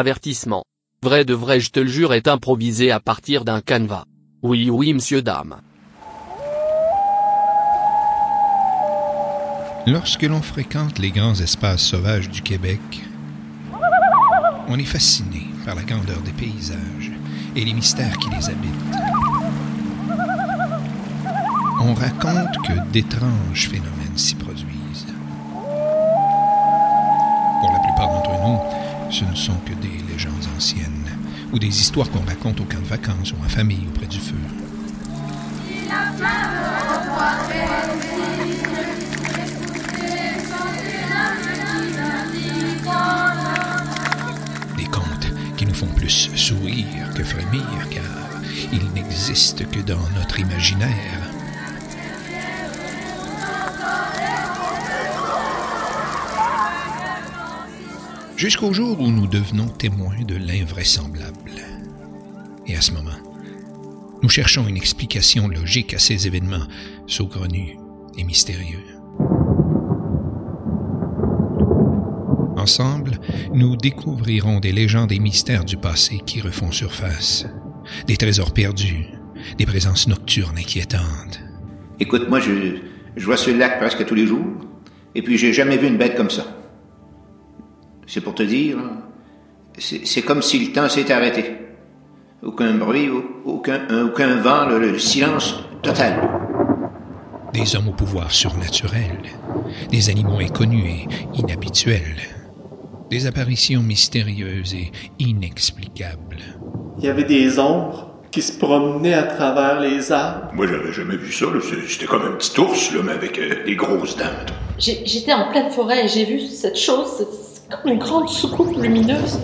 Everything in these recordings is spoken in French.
Avertissement. Vrai de vrai je te le jure est improvisé à partir d'un canevas. Oui oui monsieur dame. Lorsque l'on fréquente les grands espaces sauvages du Québec, on est fasciné par la grandeur des paysages et les mystères qui les habitent. On raconte que d'étranges phénomènes s'y produisent. Ce ne sont que des légendes anciennes ou des histoires qu'on raconte au camp de vacances ou en famille auprès du feu. Des contes qui nous font plus sourire que frémir car ils n'existent que dans notre imaginaire. Jusqu'au jour où nous devenons témoins de l'invraisemblable. Et à ce moment, nous cherchons une explication logique à ces événements saugrenus et mystérieux. Ensemble, nous découvrirons des légendes et mystères du passé qui refont surface, des trésors perdus, des présences nocturnes inquiétantes. Écoute, moi, je, je vois ce lac presque tous les jours, et puis j'ai jamais vu une bête comme ça. C'est pour te dire, c'est c'est comme si le temps s'était arrêté. Aucun bruit, au- aucun, aucun vent, le, le silence total. Des hommes au pouvoir surnaturel, des animaux inconnus et inhabituels, des apparitions mystérieuses et inexplicables. Il y avait des ombres qui se promenaient à travers les arbres. Moi, j'avais jamais vu ça. C'était comme un petit ours, là, mais avec euh, des grosses dents. J'étais en pleine forêt et j'ai vu cette chose, comme une grande soucoupe lumineuse.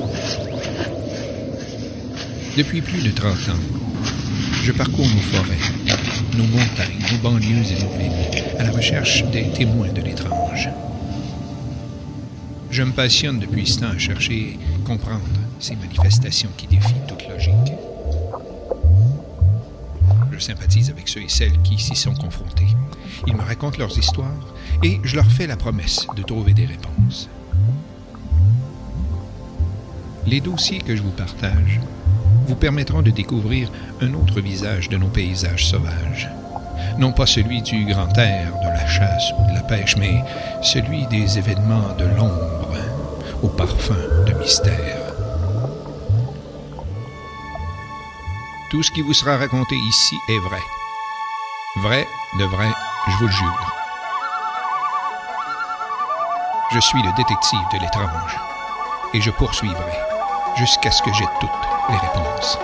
Depuis plus de 30 ans, je parcours nos forêts, nos montagnes, nos banlieues et nos villes, à la recherche des témoins de l'étrange. Je me passionne depuis ce temps à chercher et comprendre ces manifestations qui défient toute logique. Je sympathise avec ceux et celles qui s'y sont confrontés. Ils me racontent leurs histoires et je leur fais la promesse de trouver des réponses. Les dossiers que je vous partage vous permettront de découvrir un autre visage de nos paysages sauvages. Non pas celui du grand air, de la chasse ou de la pêche, mais celui des événements de l'ombre, au parfum de mystère. Tout ce qui vous sera raconté ici est vrai. Vrai, de vrai, je vous le jure. Je suis le détective de l'étrange et je poursuivrai jusqu'à ce que j'ai toutes les réponses.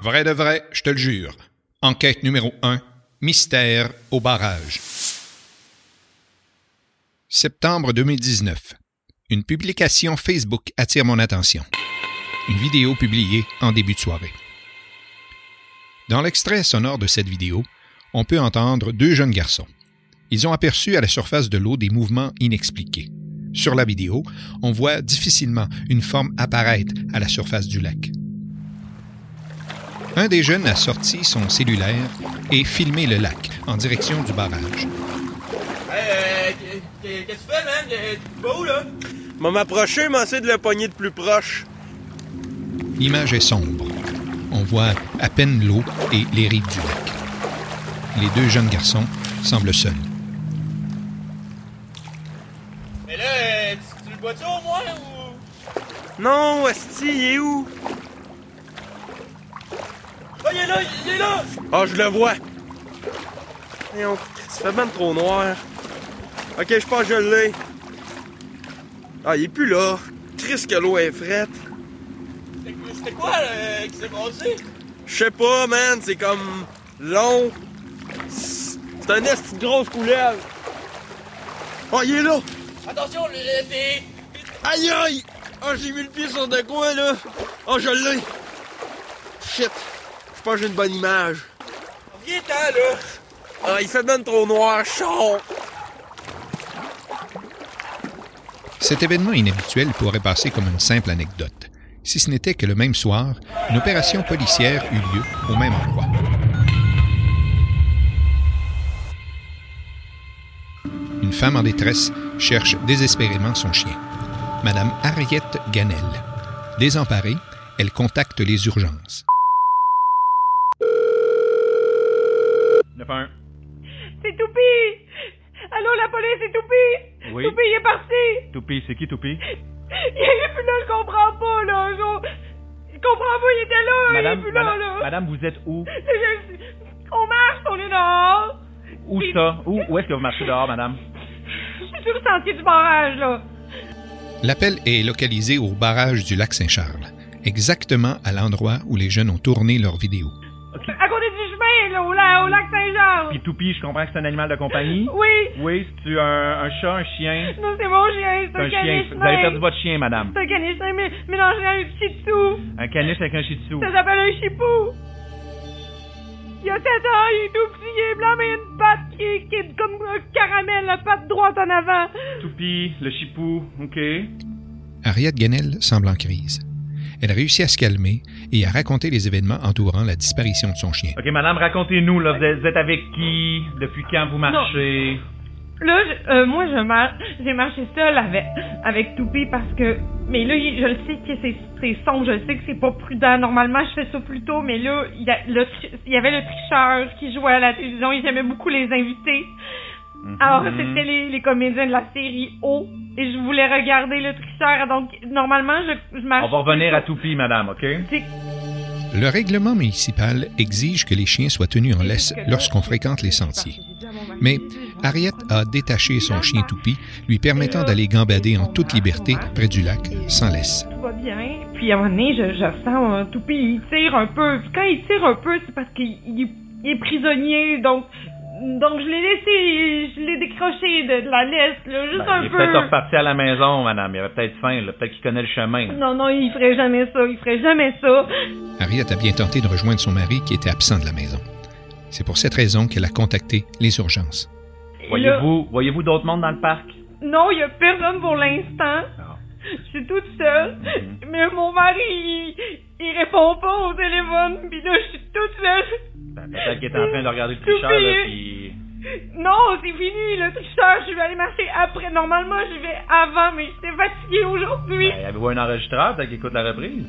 Vrai de vrai, je te le jure. Enquête numéro 1. Mystère au barrage. Septembre 2019. Une publication Facebook attire mon attention. Une vidéo publiée en début de soirée. Dans l'extrait sonore de cette vidéo, on peut entendre deux jeunes garçons. Ils ont aperçu à la surface de l'eau des mouvements inexpliqués. Sur la vidéo, on voit difficilement une forme apparaître à la surface du lac. Un des jeunes a sorti son cellulaire et filmé le lac en direction du barrage. Hey, euh, qu'est-ce que tu fais, man? Tu vas où, là? M'a m'approcher, m'a essayé de le pogner de plus proche. L'image est sombre. On voit à peine l'eau et les rives du lac. Les deux jeunes garçons semblent seuls. Au moins, ou... Non, Esti, il est où? Oh, il est là, il est là! Ah, je le vois. Voyons, ça fait même trop noir. Ok, je pense que je l'ai. Ah, il est plus là. Triste que l'eau est frette. C'était quoi là, qui s'est passé? Je sais pas, man. C'est comme long. C'est un esti de grosse couleuvre. Oh, il est là! Attention, le t'es. Aïe aïe! Oh, j'ai mis le pied sur de quoi, là! Oh, je l'ai! Shit! Je pense que j'ai une bonne image. Viens-t'en, là! Ah, il fait même trop noir, chaud! Cet événement inhabituel pourrait passer comme une simple anecdote, si ce n'était que le même soir, une opération policière eut lieu au même endroit. Une femme en détresse cherche désespérément son chien. Madame Harriet Ganel. Désemparée, elle contacte les urgences. C'est Toupi! Allô, la police, c'est Toupi! Oui. Toupi, il est parti! Toupie, c'est qui Toupie? Il est plus là, je comprends pas, là. Je, je comprends pas, il était là, Madame, il est plus là, là. madame, vous êtes où? Je- on marche, on est dehors. Où ça? Où, où est-ce que vous marchez dehors, madame? Je suis sur le sentier du barrage, là. L'appel est localisé au barrage du lac Saint-Charles, exactement à l'endroit où les jeunes ont tourné leur vidéo. À côté du chemin, là, au, la- au lac Saint-Jean. Puis Toupie, je comprends que c'est un animal de compagnie. Oui. Oui, c'est-tu un, un chat, un chien? Non, c'est mon chien, c'est C'est un un chien. caniche Vous avez perdu votre chien, madame. C'est un caniche mé- mélangé à un shih tzu. Un caniche avec un shih tzu. Ça s'appelle un chipou. Il a 7 ans, il est tout petit, il est blanc, mais il a une patte qui est, qui est comme un caramel, la patte droite en avant. Toupie, le chipou, OK. Harriet Ganel semble en crise. Elle réussit à se calmer et à raconter les événements entourant la disparition de son chien. OK, madame, racontez-nous, là. Vous êtes, vous êtes avec qui? Depuis quand vous marchez? Là, je- euh, moi, je mar- j'ai marché seule avec, avec Toupie parce que. Mais là, je le sais que c'est, c'est sombre, je sais que c'est pas prudent. Normalement, je fais ça plus tôt, mais là, il y, avait le tricheur qui jouait à la télévision, il aimait beaucoup les invités. Alors, Mhm. c'était les, les comédiens de la série O. Et je voulais regarder le tricheur. Donc, normalement, je, je marche. On va revenir à Toupie, madame, OK? Le règlement municipal exige que les chiens soient tenus en laisse lorsqu'on fréquente les sentiers. Mais Harriet a détaché son chien Toupie, lui permettant d'aller gambader en toute liberté près du lac, sans laisse. tout va bien. Puis à un moment donné, je, je sens un toupie, il tire un peu. Puis quand il tire un peu, c'est parce qu'il il est- il est prisonnier. Donc, donc je l'ai laissé, je l'ai décroché de, de la laisse, là, juste Ben, un il est peu. peut-être reparti à la maison, madame. Il avait peut-être faim, là. Peut-être qu'il connaît le chemin. Non, non, il ferait jamais ça, il ferait jamais ça. Harriet a bien tenté de rejoindre son mari qui était absent de la maison. C'est pour cette raison qu'elle a contacté les urgences. Voyez-vous, voyez-vous d'autres mondes dans le parc? non, il y a personne pour l'instant. Non. Je suis toute seule. Mhm. Mais mon mari, il, il répond pas au téléphone. Puis là, je suis toute seule. Ben, peut-être qu'il est en train de regarder le tricheur, là, puis... Non, c'est fini, le tricheur. Je vais aller marcher après. Normalement, je vais avant, mais j'étais fatiguée aujourd'hui. Ben, avez-vous un enregistreur, peut-être qu'il écoute la reprise?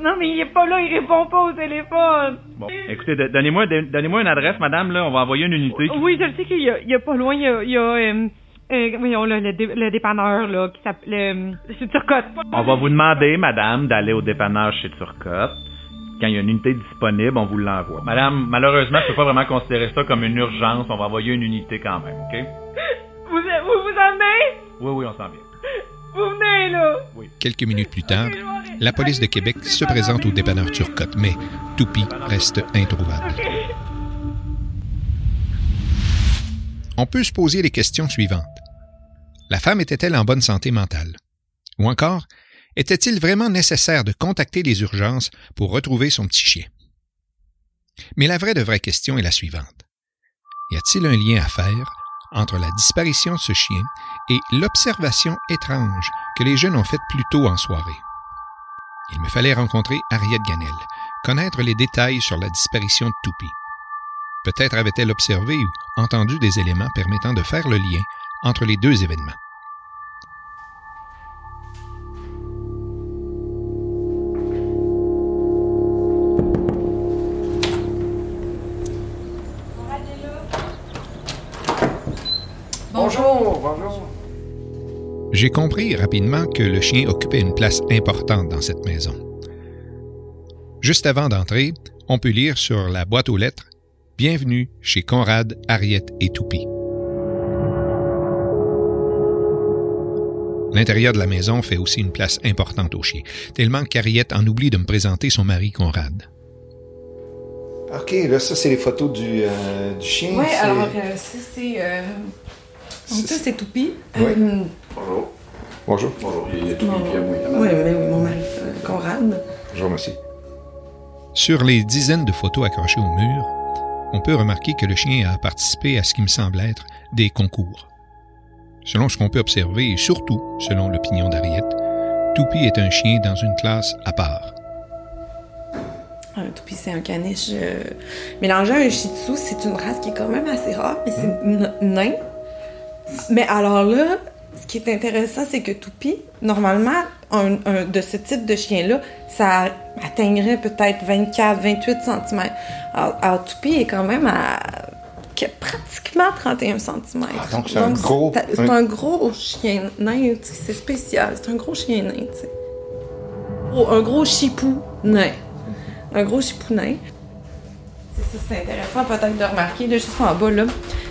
Non, mais il est pas là, il répond pas au téléphone. Bon, écoutez, donnez-moi donnez-moi une adresse, madame, là. On va envoyer une unité. Oui, je le sais qu'il y a, il y a pas loin, il y a, il y a euh, euh, voyons, là, le, dé- le dépanneur, là, qui s'appelle, euh, c'est Turcotte. On va vous demander, madame, d'aller au dépannage chez Turcotte. Quand il y a une unité disponible, on vous l'envoie. Madame, malheureusement, je peux pas vraiment considérer ça comme une urgence. On va envoyer une unité quand même, OK? Vous, vous vous en venez? Oui, oui, on s'en vient. Vous venez, là? Quelques minutes plus tard, la police de Québec se présente au dépanneur Turcotte, mais Toupie reste introuvable. On peut se poser les questions suivantes. La femme était-elle en bonne santé mentale? Ou encore, était-il vraiment nécessaire de contacter les urgences pour retrouver son petit chien? Mais la vraie de vraie question est la suivante. Y a-t-il un lien à faire entre la disparition de ce chien et l'observation étrange que les jeunes ont faite plus tôt en soirée? Il me fallait rencontrer Harriet Ganel, connaître les détails sur la disparition de Toupie. Peut-être avait-elle observé ou entendu des éléments permettant de faire le lien entre les deux événements. J'ai compris rapidement que le chien occupait une place importante dans cette maison. Juste avant d'entrer, on peut lire sur la boîte aux lettres Bienvenue chez Conrad, Harriet et Toupie. L'intérieur de la maison fait aussi une place importante au chien, tellement qu'Harriet en oublie de me présenter son mari Conrad. OK, là, ça, c'est les photos du, euh, du chien. Oui, alors euh, ça c'est. euh, donc ça c'est Toupie. Oui. Euh, Bonjour. Bonjour. Bonjour, il y a moi. oui, oui, oui, mon mari euh, Conrad. Bonjour, merci. Sur les dizaines de photos accrochées au mur, on peut remarquer que le chien a participé à ce qui me semble être des concours. Selon ce qu'on peut observer, et surtout selon l'opinion d'Harriet, Toupie est un chien dans une classe à part. Un toupie, c'est un caniche euh, mélangé à un shih tzu. C'est une race qui est quand même assez rare, mais c'est n- nain. Mais alors là, ce qui est intéressant, c'est que toupie, normalement, un, un- de ce type de chien-là, ça atteindrait peut-être 24, 28 cm. Alors, alors toupie est quand même à que pratiquement 31 cm. Ah, donc c'est un gros- C'est c'est un- gros chien nain, c'est spécial. C'est un gros chien nain, tu sais. Oh, un gros chipou nain. Un gros chipou nain. C'est ça, c'est intéressant peut-être de remarquer, là, juste en bas, là.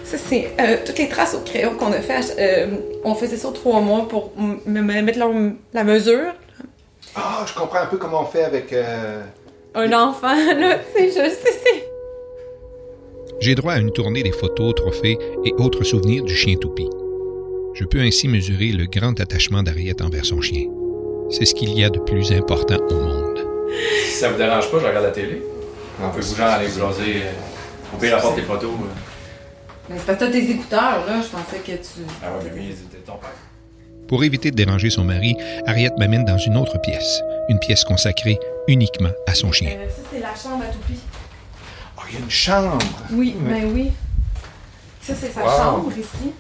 Ça, c'est euh, toutes les traces au crayon qu'on a fait. euh, on faisait ça trois mois pour mettre la, la mesure. Ah, je comprends un peu comment on fait avec. euh, Un enfant, là, c'est... J'ai droit à une tournée des photos, trophées et autres souvenirs du chien toupie. Je peux ainsi mesurer le grand attachement d'Ariette envers son chien. C'est ce qu'il y a de plus important au monde. Si ça vous dérange pas, je regarde la télé. On peut vous genre aller vous jaser. euh, Au pire, apporte tes photos. Mais c'est parce que t'as tes écouteurs, là, je pensais que tu... Ah ouais, mais oui, c'était ton père. Pour éviter de déranger son mari, Ariette m'amène dans une autre pièce, une pièce consacrée uniquement à son chien. Euh, ça, c'est la chambre à toupie. Oh, il y a une chambre? Oui, Ouais. ben oui. Ça, c'est sa Wow. chambre ici.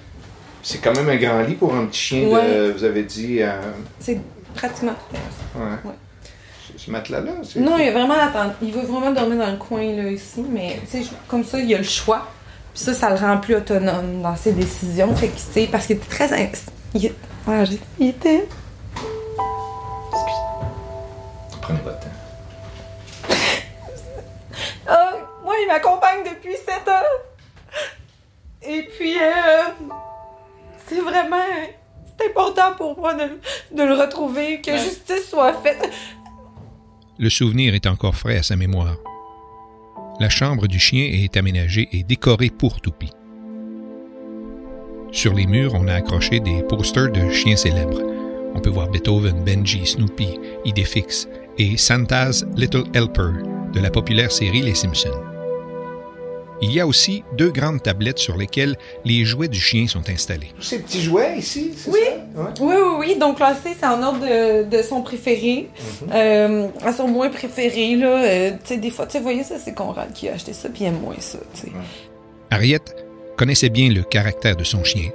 C'est quand même un grand lit pour un petit chien de. Vous avez dit. euh, C'est pratiquement... ouais. Ouais. Ce- Ce matelas-là, c'est. Non, il a vraiment. Il veut vraiment dormir dans le coin, là, ici, mais, tu sais, je- comme ça, il a le choix. Puis ça, ça le rend plus autonome dans ses décisions. Fait que, tu sais, parce qu'il était très... in- Il, est- j'ai- il était... Prenez votre temps. Ah, moi, il m'accompagne depuis 7 ans. Et puis, euh, c'est vraiment... C'est important pour moi de, de le retrouver, que Ouais. justice soit faite. Le souvenir est encore frais à sa mémoire. La chambre du chien est aménagée et décorée pour Toupie. Sur les murs, on a accroché des posters de chiens célèbres. On peut voir Beethoven, Benji, Snoopy, Idéfix et Santa's Little Helper de la populaire série Les Simpsons. Il y a aussi deux grandes tablettes sur lesquelles les jouets du chien sont installés. Tous ces petits jouets ici, c'est Oui. ça? Ouais. Oui, oui, oui. Donc, classé, c'est en ordre de, de son préféré. Euh, à son moins préféré, là. euh, tu sais, des fois, tu voyez, ça, c'est Conrad qui a acheté ça, puis il aime moins ça, tu sais. Ariette connaissait bien le caractère de son chien.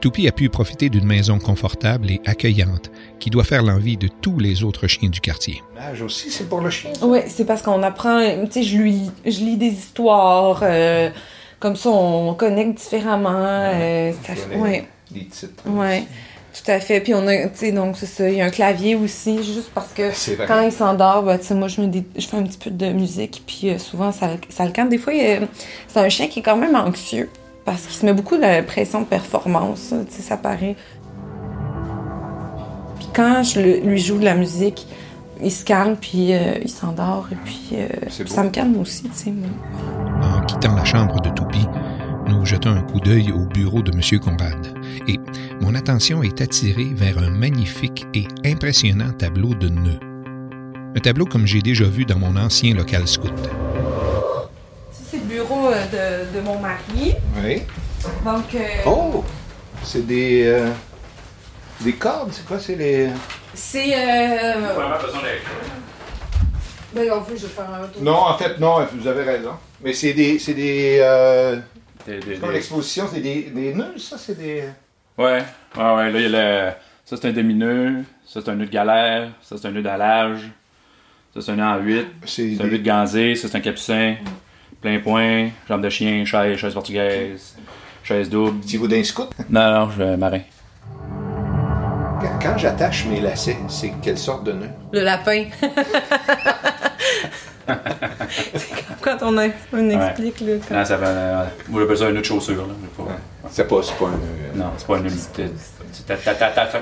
Toupie a pu profiter d'une maison confortable et accueillante qui doit faire l'envie de tous les autres chiens du quartier. L'âge aussi, c'est pour le chien. Oui, c'est parce qu'on apprend, tu sais, je lui, je lis des histoires, euh, comme ça, on connecte différemment. euh, ça fait- connaît ouais. Des titres. Ouais, tout à fait. Puis on a, tu sais, donc c'est ça, il y a un clavier aussi, juste parce que quand il s'endort, ben, tu sais, moi, je, fais un petit peu de musique, puis euh, souvent, ça, le- ça le calme. Des fois, il c'est un chien qui est quand même anxieux, parce qu'il se met beaucoup de pression de performance, tu sais, ça paraît. Puis quand je le- lui joue de la musique, il se calme, puis euh, il s'endort, et puis euh, ça me calme aussi, tu sais. moi. En quittant la chambre de Toupie, nous jetons un coup d'œil au bureau de M. Conrad et mon attention est attirée vers un magnifique et impressionnant tableau de nœuds. Un tableau comme j'ai déjà vu dans mon ancien local scout. De, de mon mari. Oui. Donc, euh, Oh! C'est des. euh, des cordes, c'est quoi? C'est les. c'est. Euh... Vraiment besoin d'être. Ben, en fait, je vais faire un tour. Non, en fait, non, vous avez raison. Mais c'est des. C'est des. Euh... Des- des- Comme des- l'exposition, c'est des, des nœuds, ça, c'est des. Ouais, ouais, ouais. Là, il y a le. Ça, c'est un demi-nœud. Ça, c'est un nœud de galère. Ça, c'est un nœud d'allage. Ça, c'est un nœud en 8. C'est un nœud de ganzé. Ça, c'est un capucin. Plein point. Jambe de chien. Chaise, chaise portugaise. Chaise double. Petit d'un scout? Non, non, je marin. Quand, j'attache mes lacets, c'est quelle sorte de nœud? Le lapin. c'est comme quand on, a- on Ouais. explique, là. comme- Non, ça va. euh, moi, j'appelle ça un nœud de chaussure. Là. C'est pas, c'est pas un nœud. Non, c'est pas un nœud.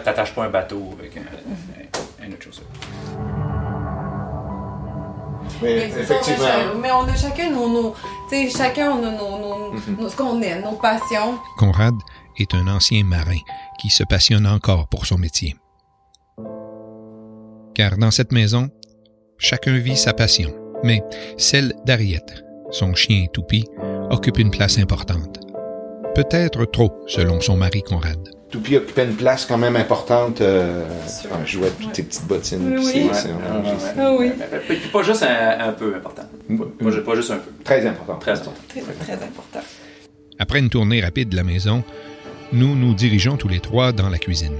T'attaches pas un bateau avec un, un- Mais ça, on a effectivement. mais on a chacun nos. nos tu sais, chacun on a nos, nos- Mhm. nos- ce qu'on aime, nos passions. Conrad est un ancien marin qui se passionne encore pour son métier. Car dans cette maison, chacun vit sa passion, mais celle d'Ariette, son chien Toupie, occupe une place importante. Peut-être trop, selon son mari Conrad. Toupie occupait une place quand même importante. Euh, quand je jouais toutes tes petites bottines. Oui, c'est- Ouais. juste- Ah oui. Pas juste un, un peu important. Pas, pas juste un peu. Très important. Très important. Très, très important. Après une tournée rapide de la maison, nous nous dirigeons tous les trois dans la cuisine.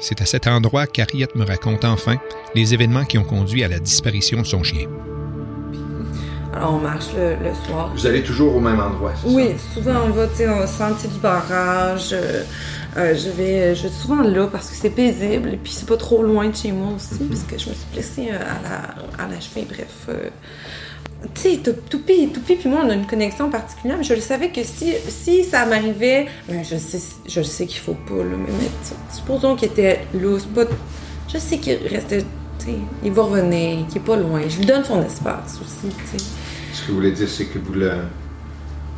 C'est à cet endroit qu'Harriet me raconte enfin les événements qui ont conduit à la disparition de son chien. Alors, on marche le, le soir. Vous allez toujours au même endroit, c'est Oui, souvent on va, tu sais, au sentier du barrage. euh, euh, je, vais, je vais souvent là parce que c'est paisible et puis c'est pas trop loin de chez moi aussi parce que je me suis blessée euh, à la, à la cheville. Bref. euh, tu sais, Tou- Toupie, Toupie puis moi, on a une connexion particulière, mais je le savais que si, si ça m'arrivait, ben je sais, je le sais qu'il faut pas, là, mais, supposons qu'il était loose, pas, je sais qu'il restait, il va revenir, qu'il est pas loin. Je lui donne son espace aussi. Ce que vous voulez dire, c'est que vous le,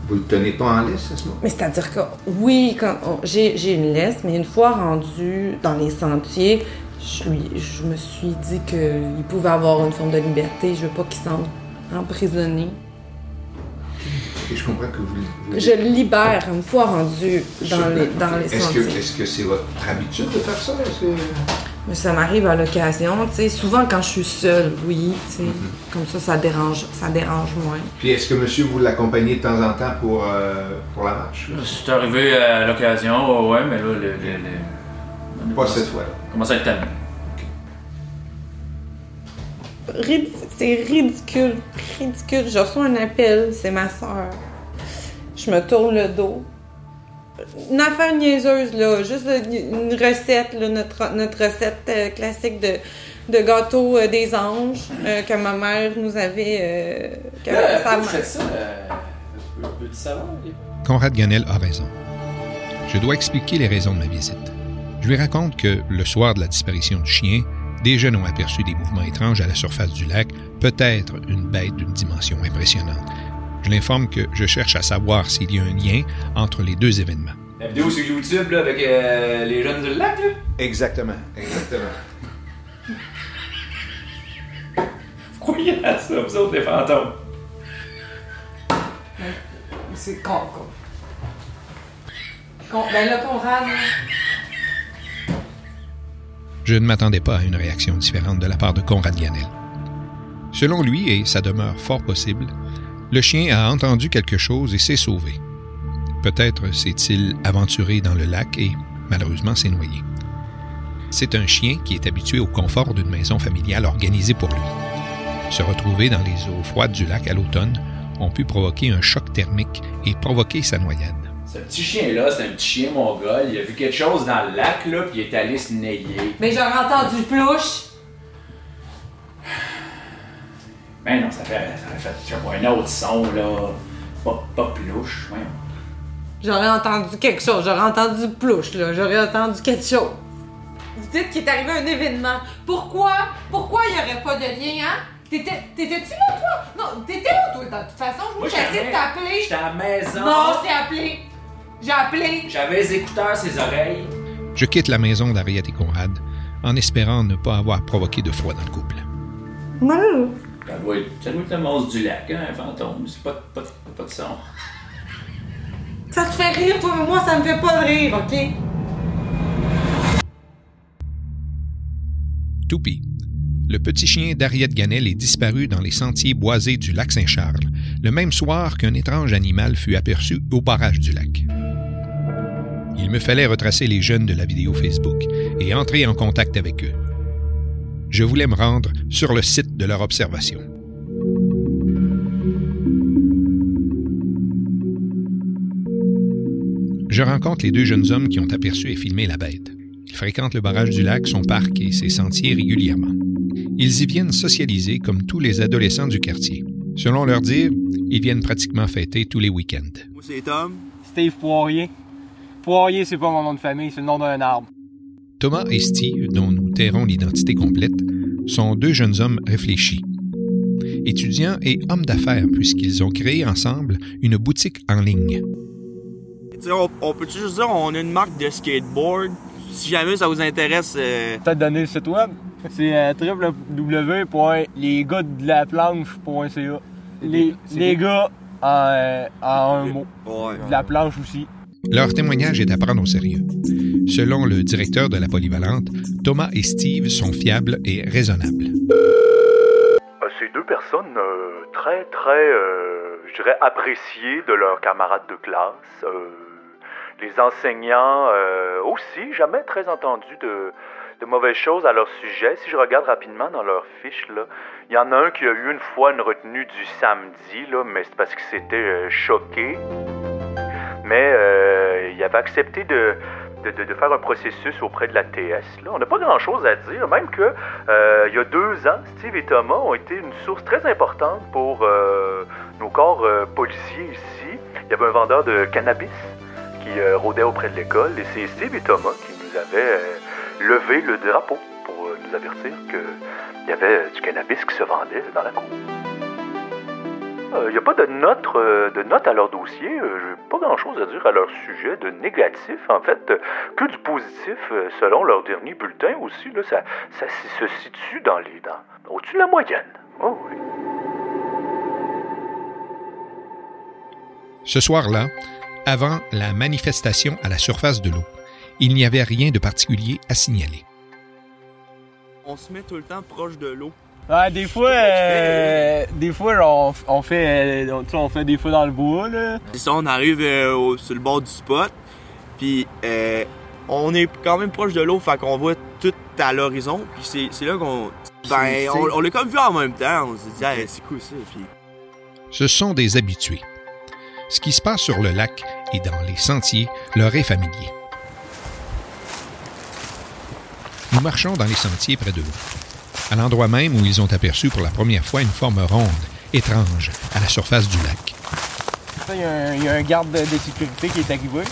vous le tenez pas en laisse à ce moment Mais c'est-à-dire que oui, quand on- j'ai j'ai une laisse, mais une fois rendu dans les sentiers, je, lui, je me suis dit qu'il pouvait avoir une forme de liberté. Je veux pas qu'il se sente emprisonné. Et je comprends que vous, vous- Je le libère une fois rendu dans les, dans les Est-ce que, sentiers. est-ce que c'est votre habitude de faire ça? Mais ça m'arrive à l'occasion, tu sais. Souvent quand je suis seule, oui, tu sais. Comme ça, ça dérange, ça dérange moins. Puis est-ce que monsieur vous l'accompagnez de temps en temps pour, euh, pour la marche? C'est arrivé à l'occasion, ouais, ouais, mais là, le. le, le- Pas cette fois-là. Comment à être tanné. Rid- C'est ridicule, ridicule. Je reçois un appel, c'est ma soeur. Je me tourne le dos. Une affaire niaiseuse, là. Juste une recette, là, notre, notre recette euh, classique de, de gâteau euh, des anges euh, que ma mère nous avait. euh, que Là, mère- faites ça, euh, peux-tu savoir? Conrad Ganel a raison. Je dois expliquer les raisons de ma visite. Je lui raconte que, le soir de la disparition du chien, des jeunes ont aperçu des mouvements étranges à la surface du lac, peut-être une bête d'une dimension impressionnante. Je l'informe que je cherche à savoir s'il y a un lien entre les deux événements. La vidéo sur YouTube, là, avec euh, les jeunes du lac, là? Exactement, exactement. Vous croyez à ça, vous autres, des fantômes? C'est con, con. Con- Ben là, Conrad. Je ne m'attendais pas à une réaction différente de la part de Conrad Ganel. Selon lui, et ça demeure fort possible, le chien a entendu quelque chose et s'est sauvé. Peut-être s'est-il aventuré dans le lac et, malheureusement, s'est noyé. C'est un chien qui est habitué au confort d'une maison familiale organisée pour lui. Se retrouver dans les eaux froides du lac à l'automne ont pu provoquer un choc thermique et provoquer sa noyade. Ce petit chien-là, c'est un petit chien mongol. Il a vu quelque chose dans le lac, là, puis il est allé se nailler. Mais j'aurais entendu plouche. Ben non, ça fait, ça fait, un autre son, là. Pas, pas plouche, voyons. J'aurais entendu quelque chose. J'aurais entendu plouche, là. J'aurais entendu quelque chose. Vous dites qu'il est arrivé un événement. Pourquoi? Pourquoi il n'y aurait pas de lien, hein? T'étais- T'étais-tu là, toi? Non, t'étais là, toi, de toute façon? Moi, j'ai essayé de t'appeler. J'étais à la maison. Non, je t'ai appelé. J'ai appelé. J'avais les écouteurs, ses oreilles. Je quitte la maison d'Ariette et Conrad en espérant ne pas avoir provoqué de froid dans le couple. Non. Ça doit être, ça doit être le monstre du lac, hein, un fantôme. C'est pas, pas, pas de son. Ça te fait rire, toi, mais moi, ça me fait pas rire, OK? Toupie. Le petit chien d'Ariette Ganel est disparu dans les sentiers boisés du lac Saint-Charles, le même soir qu'un étrange animal fut aperçu au barrage du lac. Il me fallait retracer les jeunes de la vidéo Facebook et entrer en contact avec eux. Je voulais me rendre sur le site de leur observation. Je rencontre les deux jeunes hommes qui ont aperçu et filmé la bête. Ils fréquentent le barrage du lac, son parc et ses sentiers régulièrement. Ils y viennent socialiser comme tous les adolescents du quartier. Selon leur dire, ils viennent pratiquement fêter tous les week-ends. Moi, c'est Tom. Steve Poirier. Poirier, c'est pas mon nom de famille, c'est le nom d'un arbre. Thomas et Steve, dont l'identité complète, sont deux jeunes hommes réfléchis. Étudiants et hommes d'affaires puisqu'ils ont créé ensemble une boutique en ligne. On, on peut-tu juste dire on a une marque de skateboard? Si jamais ça vous intéresse. euh, Peut-être donner le site web. C'est euh. Les, les gars en, euh, en un mot. De la planche aussi. Leur témoignage est à prendre au sérieux. Selon le directeur de la polyvalente, Thomas et Steve sont fiables et raisonnables. Ces deux personnes euh, très, très, euh, je dirais, appréciées de leurs camarades de classe. Euh, les enseignants aussi, jamais très entendu de, de mauvaises choses à leur sujet. Si je regarde rapidement dans leur fiche, là, il y en a un qui a eu une fois une retenue du samedi, là, mais c'est parce qu'il s'était choqué. Mais il avait accepté de, de, faire un processus auprès de la TS. Là. On n'a pas grand-chose à dire, même que euh, il y a deux ans, Steve et Thomas ont été une source très importante pour euh, nos corps euh, policiers ici. Il y avait un vendeur de cannabis qui rôdait auprès de l'école et c'est Steve et Thomas qui nous avaient levé le drapeau pour nous avertir qu'il y avait du cannabis qui se vendait dans la cour. Il euh, n'y a pas de note, euh, de note à leur dossier. Euh, J'ai pas grand-chose à dire à leur sujet de négatif, en fait, que du positif selon leur dernier bulletin aussi. Là, ça, ça se situe dans les dans, au-dessus de la moyenne. Oh, oui. Ce soir-là, avant la manifestation à la surface de l'eau, il n'y avait rien de particulier à signaler. On se met tout le temps proche de l'eau. Ouais, des fois, euh, des fois, on, on fait, euh, on, fait des fois dans le bois, là. C'est ça, on arrive euh, sur le bord du spot, puis on est quand même proche de l'eau, fait qu'on voit tout à l'horizon, puis c'est là qu'on... Ben, on, l'a comme vu en même temps, on s'est dit, c'est cool ça, puis... Ce sont des habitués. Ce qui se passe sur le lac et dans les sentiers leur est familier. Nous marchons dans les sentiers près de l'eau à l'endroit même où ils ont aperçu pour la première fois une forme ronde, étrange, à la surface du lac. Il y, a un, garde de, sécurité qui est arrivé.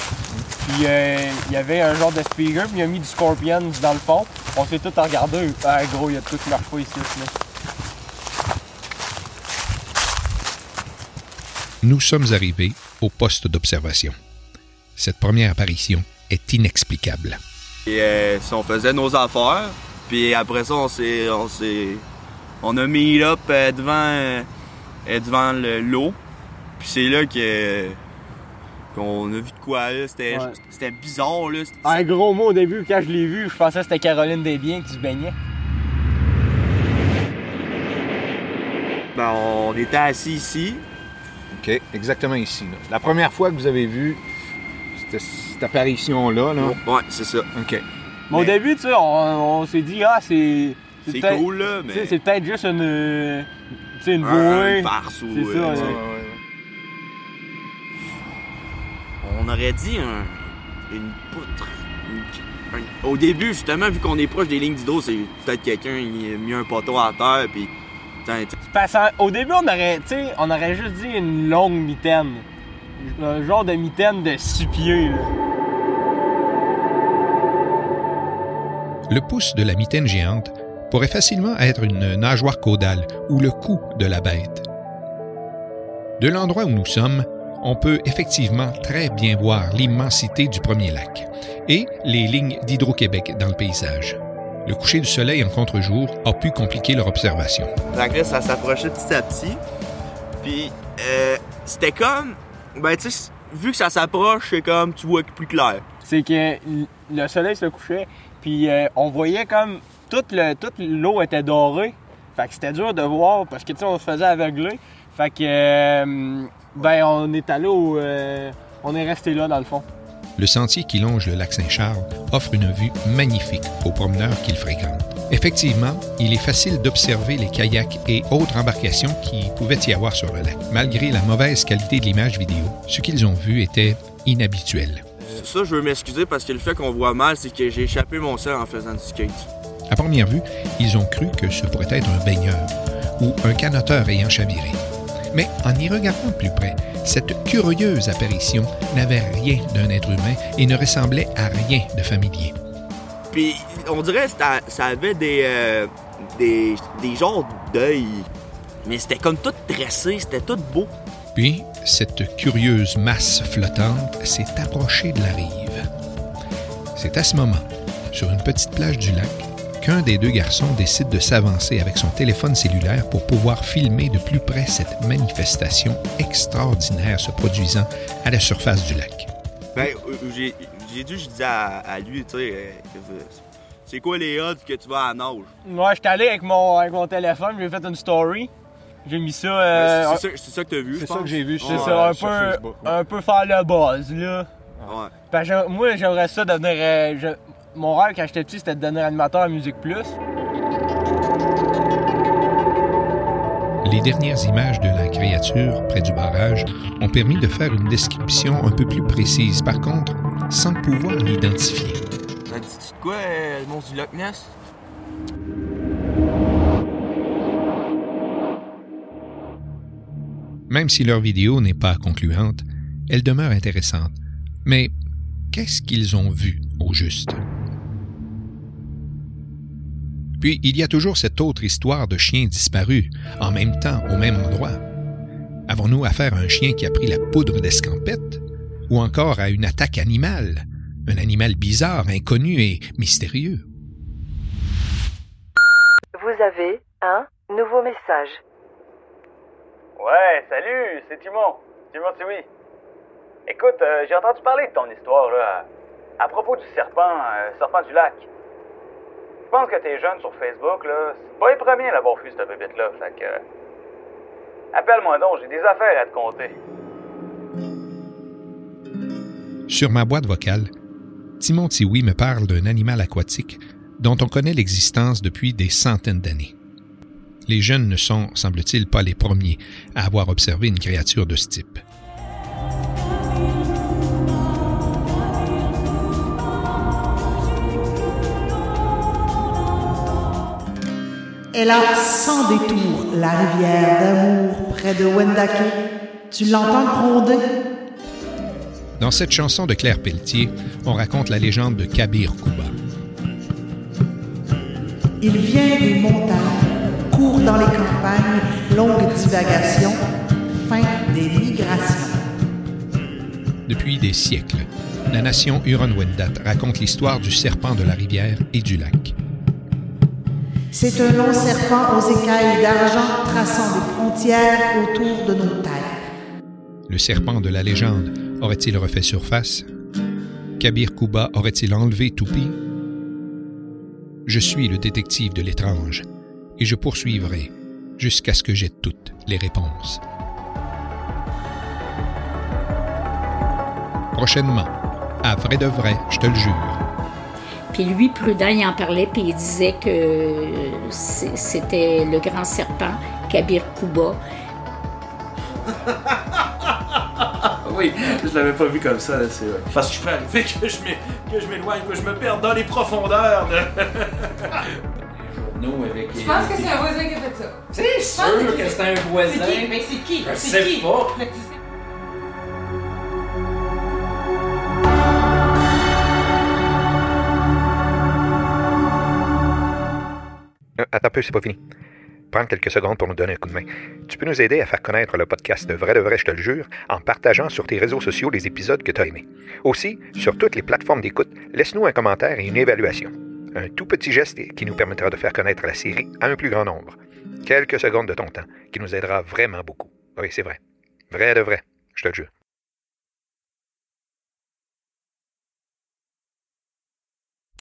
Puis euh, il y avait un genre de speaker, puis il a mis du Scorpion dans le fond. On s'est tout regardé. Ah gros, il y a tout qui marche pas ici. Nous sommes arrivés au poste d'observation. Cette première apparition est inexplicable. Et euh, si on faisait nos affaires, puis après ça, on s'est. On, s'est, on a mis up euh, devant, euh, devant l'eau. Puis c'est là que. qu'on a vu de quoi là. C'était, c'était bizarre là. Un gros mot au début, quand je l'ai vu, je pensais que c'était Caroline Desbiens qui se baignait. Ben, on était assis ici. OK, exactement ici. La première fois que vous avez vu cette apparition-là, là. Ouais, c'est ça. OK. Mais au début, tu sais, on, s'est dit, ah, c'est. C'est cool, là, mais. C'est peut-être juste une. Tu sais, une bouée. farce ou. C'est ça, euh, On aurait dit une poutre. Au début, justement, vu qu'on est proche des lignes d'eau, c'est peut-être quelqu'un qui a mis un poteau à terre, puis. Au début, on aurait, on aurait juste dit une longue mitaine. Un genre de mitaine de six pieds, là. Le pouce de la mitaine géante pourrait facilement être une nageoire caudale ou le cou de la bête. De l'endroit où nous sommes, on peut effectivement très bien voir l'immensité du premier lac et les lignes d'Hydro-Québec dans le paysage. Le coucher du soleil en contre-jour a pu compliquer leur observation. La ça s'approchait petit à petit. Puis, euh, c'était comme. Ben, tu sais, vu que ça s'approche, c'est comme tu vois plus clair. C'est que le soleil se couchait, puis euh, on voyait comme toute le toute l'eau était dorée. Fait que c'était dur de voir parce que tu sais on se faisait aveugler. Fait que euh, ben on est allé au euh, on est resté là dans le fond. Le sentier qui longe le lac Saint-Charles offre une vue magnifique aux promeneurs qui le fréquentent. Effectivement, il est facile d'observer les kayaks et autres embarcations qui pouvaient y avoir sur le lac. Malgré la mauvaise qualité de l'image vidéo, ce qu'ils ont vu était inhabituel ça, je veux m'excuser parce que le fait qu'on voit mal, c'est que j'ai échappé mon sel en faisant du skate. À première vue, ils ont cru que ce pourrait être un baigneur ou un canoteur ayant chaviré. Mais en y regardant de plus près, cette curieuse apparition n'avait rien d'un être humain et ne ressemblait à rien de familier. Puis on dirait que ça avait des, euh, des, des genres d'œil, mais c'était comme tout dressé, c'était tout beau. Puis, cette curieuse masse flottante s'est approchée de la rive. C'est à ce moment, sur une petite plage du lac, qu'un des deux garçons décide de s'avancer avec son téléphone cellulaire pour pouvoir filmer de plus près cette manifestation extraordinaire se produisant à la surface du lac. Ben, euh, j'ai j'ai dû, je disais à, à lui, tu sais, euh, c'est quoi les odds que tu vas à nage? Moi, j'étais allé avec mon, avec mon téléphone, j'ai fait une story. J'ai mis ça. euh, c'est ça- c'est ça que t'as vu, je C'est ça que j'ai vu, C'est Ouais, ça, un peu, Facebook, ouais. un peu faire le buzz, là. Ouais. Moi, j'aimerais ça devenir. euh, je- mon rêve quand j'étais petit, c'était de devenir animateur à Musique Plus. Les dernières images de la créature près du barrage ont permis de faire une description un peu plus précise, par contre, sans pouvoir l'identifier. Ça dit-tu de quoi, euh, le monstre du Loch Ness? Même si leur vidéo n'est pas concluante, elle demeure intéressante. Mais qu'est-ce qu'ils ont vu au juste? Puis il y a toujours cette autre histoire de chien disparu, en même temps au même endroit. Avons-nous affaire à un chien qui a pris la poudre d'escampette? Ou encore à une attaque animale? Un animal bizarre, inconnu et mystérieux? Vous avez un nouveau message. Ouais, salut, c'est Timon. Timon oui. Écoute, euh, j'ai entendu parler de ton histoire, là, à propos du serpent, euh, serpent du lac. Je pense que t'es jeune sur Facebook, là. C'est pas les premiers à l'avoir vu, cette bébête-là, fait que... euh, Appelle-moi donc, j'ai des affaires à te conter. Sur ma boîte vocale, Timon Tiwi me parle d'un animal aquatique dont on connaît l'existence depuis des centaines d'années. Les jeunes ne sont, semble-t-il, pas les premiers à avoir observé une créature de ce type. Elle a sans détour la rivière d'amour près de Wendake. Tu l'entends gronder? Dans cette chanson de Claire Pelletier, on raconte la légende de Kabir Kouba. Il vient des montagnes, court dans les campagnes, longue divagation, fin des migrations. Depuis des siècles, la nation Huron-Wendat raconte l'histoire du serpent de la rivière et du lac. C'est un long serpent aux écailles d'argent traçant des frontières autour de nos terres. Le serpent de la légende aurait-il refait surface? Kabir Kouba aurait-il enlevé Toupi? Je suis le détective de l'étrange et je poursuivrai jusqu'à ce que j'aie toutes les réponses. Prochainement, à vrai de vrai, je te le jure. Puis lui, Prudent, il en parlait, puis il disait que c'est- c'était le grand serpent, Kabir Kouba. oui, je l'avais pas vu comme ça, là, c'est vrai. Parce que je peux arriver que je m'é- que je m'éloigne, que je me perde dans les profondeurs de... Nous, avec Je pense que c'est un voisin qui a fait ça. C'est Je sûr pense que c'est un voisin. C'est qui? Mais c'est qui? Je sais qui? pas. Tu Euh, Attends un peu, c'est pas fini. Prends quelques secondes pour nous donner un coup de main. Tu peux nous aider à faire connaître le podcast de Vrai de Vrai, je te le jure, en partageant sur tes réseaux sociaux les épisodes que tu as aimés. Aussi, sur toutes les plateformes d'écoute, laisse-nous un commentaire et une évaluation. Un tout petit geste qui nous permettra de faire connaître la série à un plus grand nombre. Quelques secondes de ton temps qui nous aidera vraiment beaucoup. Oui, c'est vrai. Vrai de vrai, je te le jure.